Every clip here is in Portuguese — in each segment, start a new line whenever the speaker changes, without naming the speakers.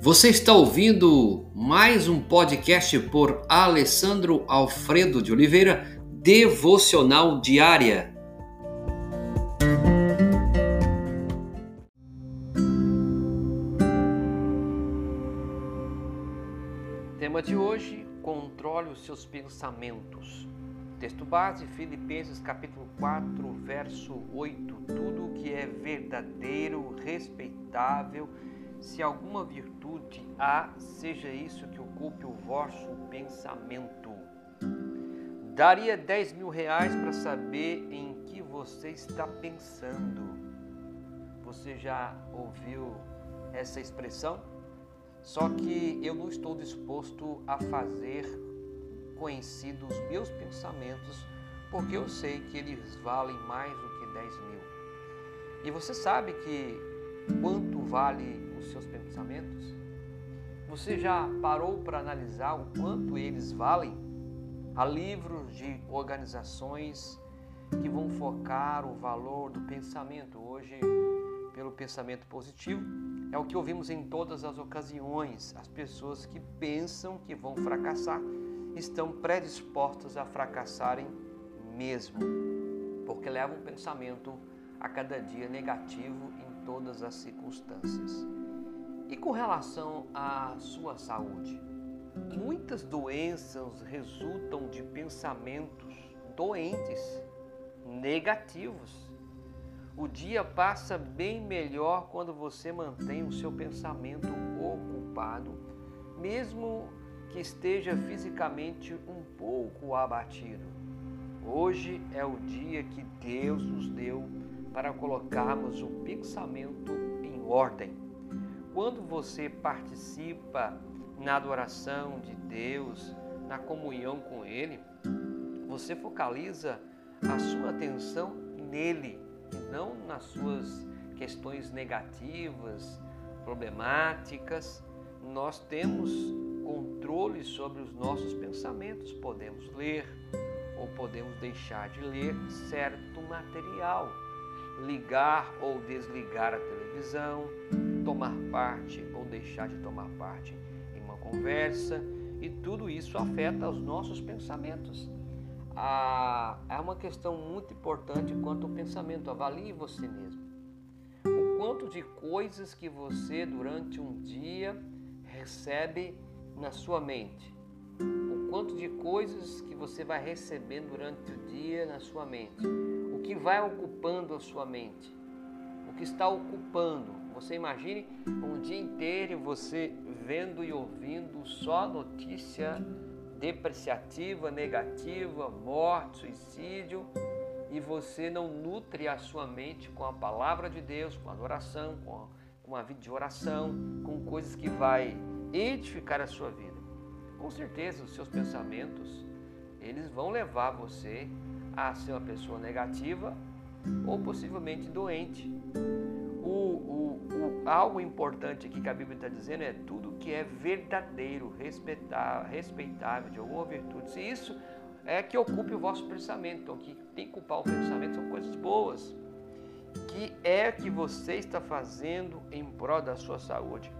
Você está ouvindo mais um podcast por Alessandro Alfredo de Oliveira, Devocional Diária. Tema de hoje: controle os seus pensamentos. Texto base, Filipenses capítulo 4, verso 8. Tudo que é verdadeiro, respeitável, se alguma virtude há, seja isso que ocupe o vosso pensamento. Daria 10 mil reais para saber em que você está pensando. Você já ouviu essa expressão? Só que eu não estou disposto a fazer conhecido os meus pensamentos, porque eu sei que eles valem mais do que 10 mil. E você sabe que quanto vale os seus pensamentos? Você já parou para analisar o quanto eles valem? Há livros de organizações que vão focar o valor do pensamento. Hoje, pelo pensamento positivo, é o que ouvimos em todas as ocasiões. As pessoas que pensam que vão fracassar estão predispostas a fracassarem mesmo, porque levam um pensamento a cada dia negativo em todas as circunstâncias. E com relação à sua saúde, muitas doenças resultam de pensamentos doentes, negativos. O dia passa bem melhor quando você mantém o seu pensamento ocupado, mesmo que esteja fisicamente um pouco abatido. Hoje é o dia que Deus nos deu para colocarmos o pensamento em ordem. Quando você participa na adoração de Deus, na comunhão com Ele, você focaliza a sua atenção nele e não nas suas questões negativas, problemáticas. Nós temos controle sobre os nossos pensamentos. Podemos ler ou podemos deixar de ler certo material, ligar ou desligar a televisão, tomar parte ou deixar de tomar parte em uma conversa, e tudo isso afeta os nossos pensamentos. Ah, é uma questão muito importante quanto ao pensamento. Avalie você mesmo. O quanto de coisas que você durante um dia recebe na sua mente. O quanto de coisas que você vai recebendo durante o dia na sua mente. Que vai ocupando a sua mente. O que está ocupando. Você imagine um dia inteiro você vendo e ouvindo só notícia depreciativa, negativa, morte, suicídio, e você não nutre a sua mente com a palavra de Deus, com adoração, com, a, com a vida de oração, com coisas que vai edificar a sua vida. Com certeza os seus pensamentos, eles vão levar você a ser uma pessoa negativa ou possivelmente doente. O, o, o, algo importante aqui que a Bíblia está dizendo é tudo que é verdadeiro, respeitável, de alguma virtude. Se isso é que ocupe o vosso pensamento, então que tem que ocupar o pensamento são coisas boas. Que é que você está fazendo em prol da sua saúde?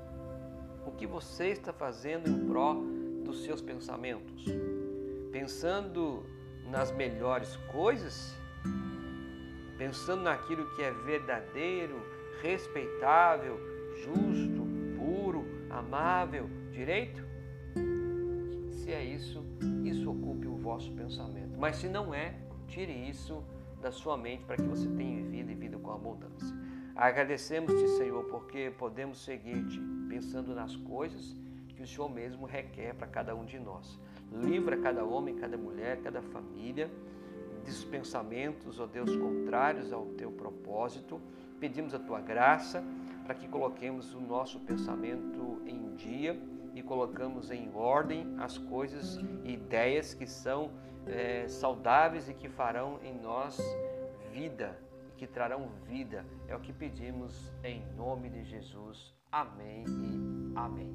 o que você está fazendo em prol dos seus pensamentos? Pensando nas melhores coisas? Pensando naquilo que é verdadeiro, respeitável, justo, puro, amável, direito? Se é isso, isso ocupe o vosso pensamento. Mas se não é, tire isso da sua mente para que você tenha vida e vida com abundância. Agradecemos-te, Senhor, porque podemos seguir-te pensando nas coisas que o Senhor mesmo requer para cada um de nós. Livra cada homem, cada mulher, cada família dos pensamentos, ó Deus, contrários ao teu propósito. Pedimos a tua graça para que coloquemos o nosso pensamento em dia e colocamos em ordem as coisas e ideias que são é, saudáveis e que farão em nós vida que trarão vida. É o que pedimos em nome de Jesus. Amém e amém.